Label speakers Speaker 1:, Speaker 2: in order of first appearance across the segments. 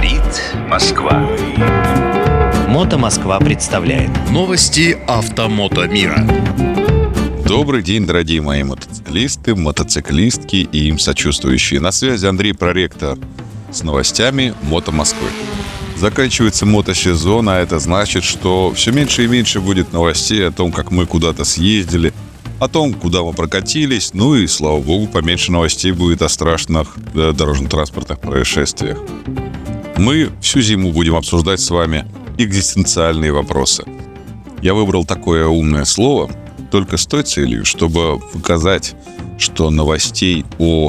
Speaker 1: Говорит Москва.
Speaker 2: Мото Москва представляет
Speaker 3: Новости автомото мира.
Speaker 4: Добрый день, дорогие мои мотоциклисты, мотоциклистки и им сочувствующие. На связи Андрей Проректор с новостями Мото Москвы. Заканчивается мотосезон, а это значит, что все меньше и меньше будет новостей о том, как мы куда-то съездили, о том, куда мы прокатились, ну и, слава богу, поменьше новостей будет о страшных э, дорожно-транспортных происшествиях. Мы всю зиму будем обсуждать с вами экзистенциальные вопросы. Я выбрал такое умное слово только с той целью, чтобы показать, что новостей о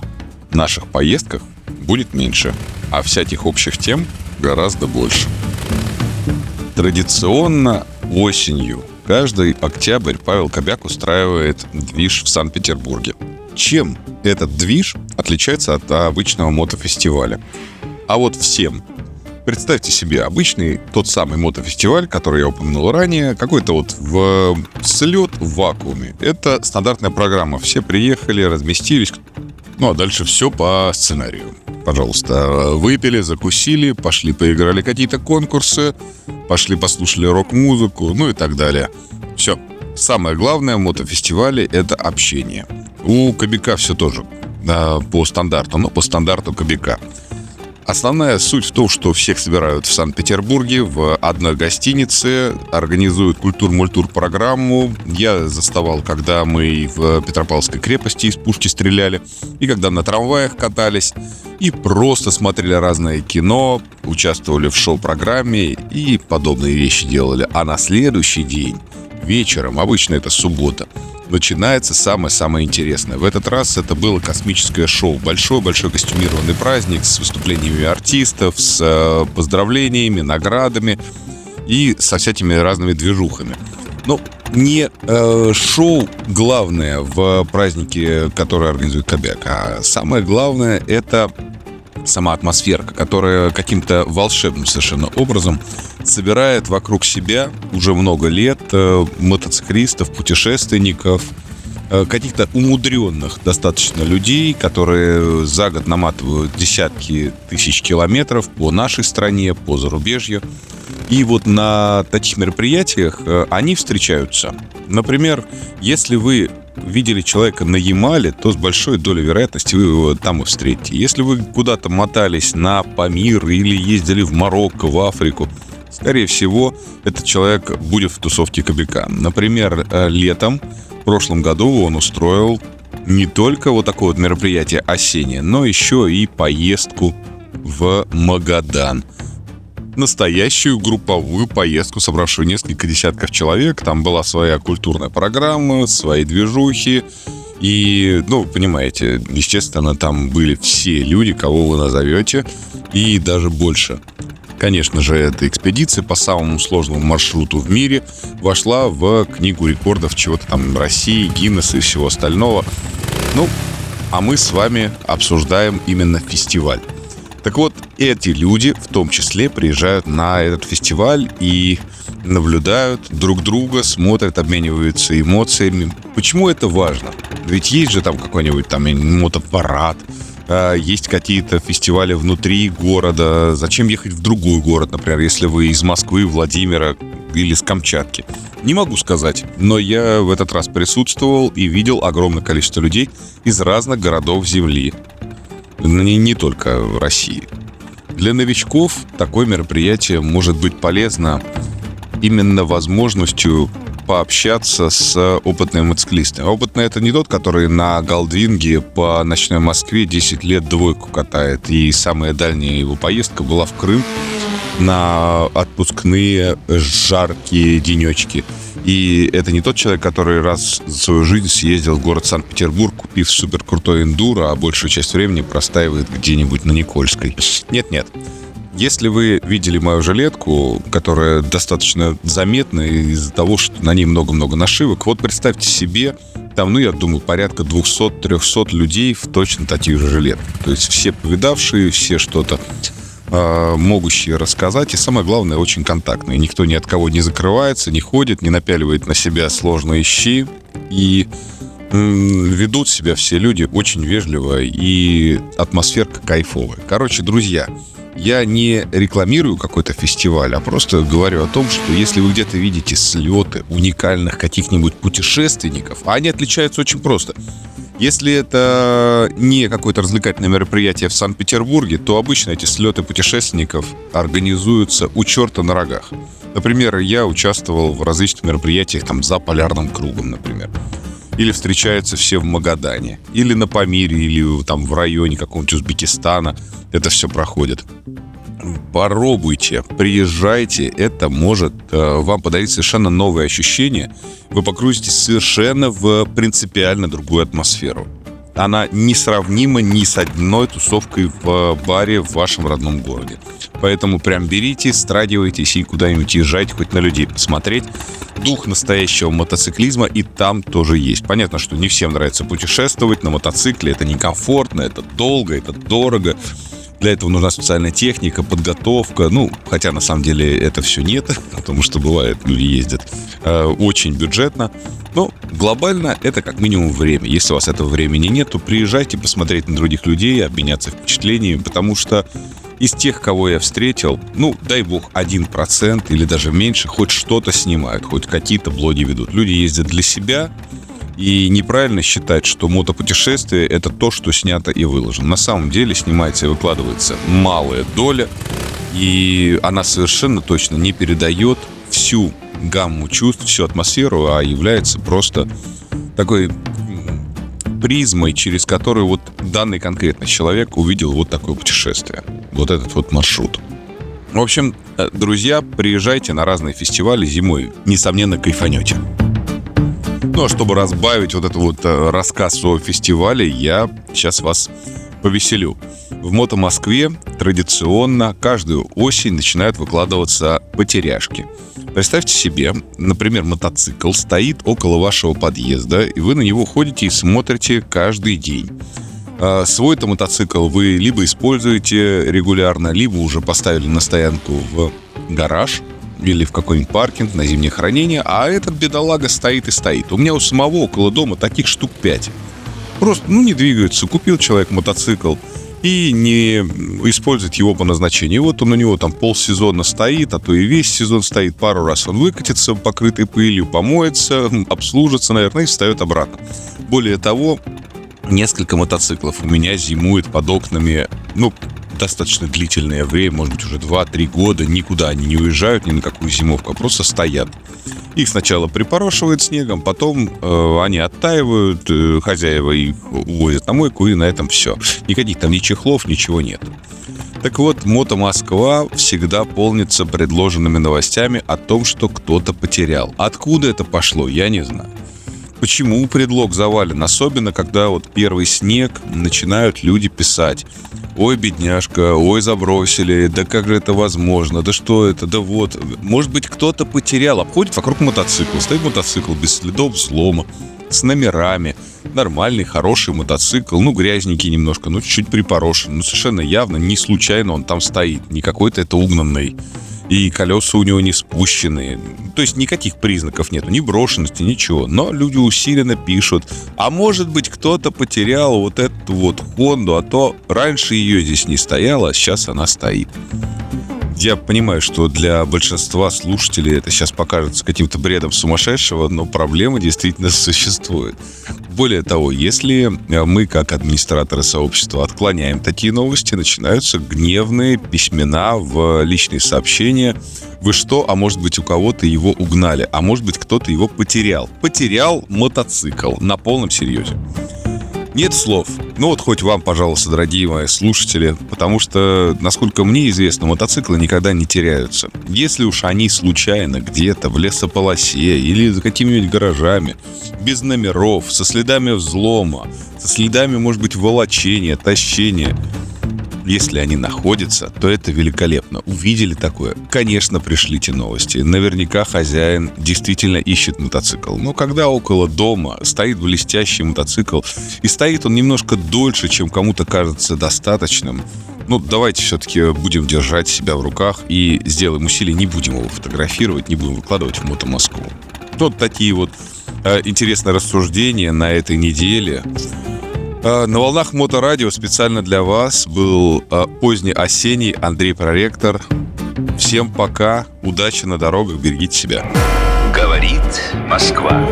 Speaker 4: наших поездках будет меньше, а всяких общих тем гораздо больше. Традиционно осенью каждый октябрь Павел Кобяк устраивает движ в Санкт-Петербурге. Чем этот движ отличается от обычного мотофестиваля? А вот всем. Представьте себе обычный тот самый мотофестиваль, который я упомянул ранее, какой-то вот в слет в вакууме. Это стандартная программа. Все приехали, разместились, ну а дальше все по сценарию. Пожалуйста, выпили, закусили, пошли поиграли какие-то конкурсы, пошли послушали рок-музыку, ну и так далее. Все. Самое главное в мотофестивале — это общение. У Кобяка все тоже да, по стандарту, но по стандарту Кобяка. Основная суть в том, что всех собирают в Санкт-Петербурге в одной гостинице, организуют культур-мультур программу. Я заставал, когда мы в Петропавловской крепости из пушки стреляли, и когда на трамваях катались, и просто смотрели разное кино, участвовали в шоу-программе и подобные вещи делали. А на следующий день, вечером, обычно это суббота, начинается самое-самое интересное. В этот раз это было космическое шоу. Большой-большой костюмированный праздник с выступлениями артистов, с э, поздравлениями, наградами и со всякими разными движухами. Но не э, шоу главное в празднике, который организует Кобяк, а самое главное это сама атмосферка, которая каким-то волшебным совершенно образом собирает вокруг себя уже много лет э, мотоциклистов, путешественников, э, каких-то умудренных достаточно людей, которые за год наматывают десятки тысяч километров по нашей стране, по зарубежью. И вот на таких мероприятиях э, они встречаются. Например, если вы видели человека на Ямале, то с большой долей вероятности вы его там и встретите. Если вы куда-то мотались на Памир или ездили в Марокко, в Африку, скорее всего, этот человек будет в тусовке Кобяка. Например, э, летом в прошлом году он устроил не только вот такое вот мероприятие осеннее, но еще и поездку в Магадан – настоящую групповую поездку, собравшую несколько десятков человек. Там была своя культурная программа, свои движухи. И, ну, понимаете, естественно, там были все люди, кого вы назовете, и даже больше. Конечно же, эта экспедиция по самому сложному маршруту в мире вошла в книгу рекордов чего-то там России, Гиннесса и всего остального. Ну, а мы с вами обсуждаем именно фестиваль. Так вот, эти люди в том числе приезжают на этот фестиваль и наблюдают друг друга, смотрят, обмениваются эмоциями. Почему это важно? Ведь есть же там какой-нибудь там мотопарад, а, есть какие-то фестивали внутри города. Зачем ехать в другой город, например, если вы из Москвы, Владимира или с Камчатки? Не могу сказать, но я в этот раз присутствовал и видел огромное количество людей из разных городов Земли не, не только в России. Для новичков такое мероприятие может быть полезно именно возможностью пообщаться с опытным мотоциклистом. Опытный это не тот, который на Галдвинге по ночной Москве 10 лет двойку катает. И самая дальняя его поездка была в Крым на отпускные жаркие денечки. И это не тот человек, который раз за свою жизнь съездил в город Санкт-Петербург, купив супер крутой эндуро, а большую часть времени простаивает где-нибудь на Никольской. Нет-нет. Если вы видели мою жилетку, которая достаточно заметна из-за того, что на ней много-много нашивок, вот представьте себе, там, ну, я думаю, порядка 200-300 людей в точно таких же жилетках. То есть все повидавшие, все что-то могущие рассказать, и самое главное, очень контактные. Никто ни от кого не закрывается, не ходит, не напяливает на себя сложные щи, и ведут себя все люди очень вежливо, и атмосферка кайфовая. Короче, друзья, я не рекламирую какой-то фестиваль, а просто говорю о том, что если вы где-то видите слеты уникальных каких-нибудь путешественников, а они отличаются очень просто. Если это не какое-то развлекательное мероприятие в Санкт-Петербурге, то обычно эти слеты путешественников организуются у черта на рогах. Например, я участвовал в различных мероприятиях там за полярным кругом, например. Или встречаются все в Магадане, или на Памире, или там в районе какого-нибудь Узбекистана. Это все проходит. Попробуйте, приезжайте, это может э, вам подарить совершенно новые ощущения. Вы погрузитесь совершенно в принципиально другую атмосферу. Она несравнима ни с одной тусовкой в баре в вашем родном городе. Поэтому прям берите, страдивайтесь и куда-нибудь езжайте, хоть на людей посмотреть. Дух настоящего мотоциклизма и там тоже есть. Понятно, что не всем нравится путешествовать на мотоцикле. Это некомфортно, это долго, это дорого. Для этого нужна специальная техника, подготовка. Ну, хотя на самом деле это все нет, потому что бывает, люди ездят э, очень бюджетно. Но глобально это как минимум время. Если у вас этого времени нет, то приезжайте посмотреть на других людей, обменяться впечатлениями, потому что из тех, кого я встретил, ну, дай бог, один процент или даже меньше хоть что-то снимают, хоть какие-то блоги ведут. Люди ездят для себя, и неправильно считать, что мотопутешествие — это то, что снято и выложено. На самом деле снимается и выкладывается малая доля, и она совершенно точно не передает всю гамму чувств, всю атмосферу, а является просто такой призмой, через которую вот данный конкретный человек увидел вот такое путешествие, вот этот вот маршрут. В общем, э, друзья, приезжайте на разные фестивали зимой, несомненно, кайфанете. Ну, а чтобы разбавить вот этот вот э, рассказ о фестивале, я сейчас вас повеселю. В Мото Москве традиционно каждую осень начинают выкладываться потеряшки. Представьте себе, например, мотоцикл стоит около вашего подъезда, и вы на него ходите и смотрите каждый день. А свой-то мотоцикл вы либо используете регулярно, либо уже поставили на стоянку в гараж, или в какой-нибудь паркинг на зимнее хранение, а этот бедолага стоит и стоит. У меня у самого около дома таких штук 5. Просто, ну, не двигаются. Купил человек мотоцикл и не использует его по назначению. И вот он у него там полсезона стоит, а то и весь сезон стоит. Пару раз он выкатится, покрытый пылью, помоется, обслужится, наверное, и встает обратно. Более того, несколько мотоциклов у меня зимует под окнами, ну, достаточно длительное время, может быть, уже 2-3 года, никуда они не уезжают, ни на какую зимовку, а просто стоят. Их сначала припорошивают снегом, потом э, они оттаивают, э, хозяева их увозят на мойку, и на этом все. Никаких там ни чехлов, ничего нет. Так вот, Мото Москва всегда полнится предложенными новостями о том, что кто-то потерял. Откуда это пошло, я не знаю. Почему предлог завален? Особенно, когда вот первый снег начинают люди писать. Ой, бедняжка, ой, забросили, да как же это возможно, да что это, да вот. Может быть, кто-то потерял, обходит вокруг мотоцикла, стоит мотоцикл без следов взлома, с номерами, нормальный, хороший мотоцикл, ну, грязненький немножко, ну, чуть-чуть припорошен, ну, совершенно явно, не случайно он там стоит, не какой-то это угнанный и колеса у него не спущены. То есть никаких признаков нету, ни брошенности, ничего. Но люди усиленно пишут, а может быть кто-то потерял вот эту вот Хонду, а то раньше ее здесь не стояло, а сейчас она стоит. Я понимаю, что для большинства слушателей это сейчас покажется каким-то бредом сумасшедшего, но проблема действительно существует. Более того, если мы, как администраторы сообщества, отклоняем такие новости, начинаются гневные письмена в личные сообщения. Вы что, а может быть у кого-то его угнали, а может быть кто-то его потерял. Потерял мотоцикл на полном серьезе. Нет слов. Ну вот хоть вам, пожалуйста, дорогие мои слушатели, потому что, насколько мне известно, мотоциклы никогда не теряются. Если уж они случайно где-то в лесополосе или за какими-нибудь гаражами, без номеров, со следами взлома, со следами, может быть, волочения, тащения, если они находятся, то это великолепно. Увидели такое? Конечно, пришлите новости. Наверняка хозяин действительно ищет мотоцикл. Но когда около дома стоит блестящий мотоцикл, и стоит он немножко дольше, чем кому-то кажется достаточным, ну, давайте все-таки будем держать себя в руках и сделаем усилия, не будем его фотографировать, не будем выкладывать в Мото Москву. Вот такие вот э, интересные рассуждения на этой неделе. А, На волнах Моторадио специально для вас был а, поздний осенний Андрей Проректор. Всем пока, удачи на дорогах, берегите себя.
Speaker 2: Говорит Москва.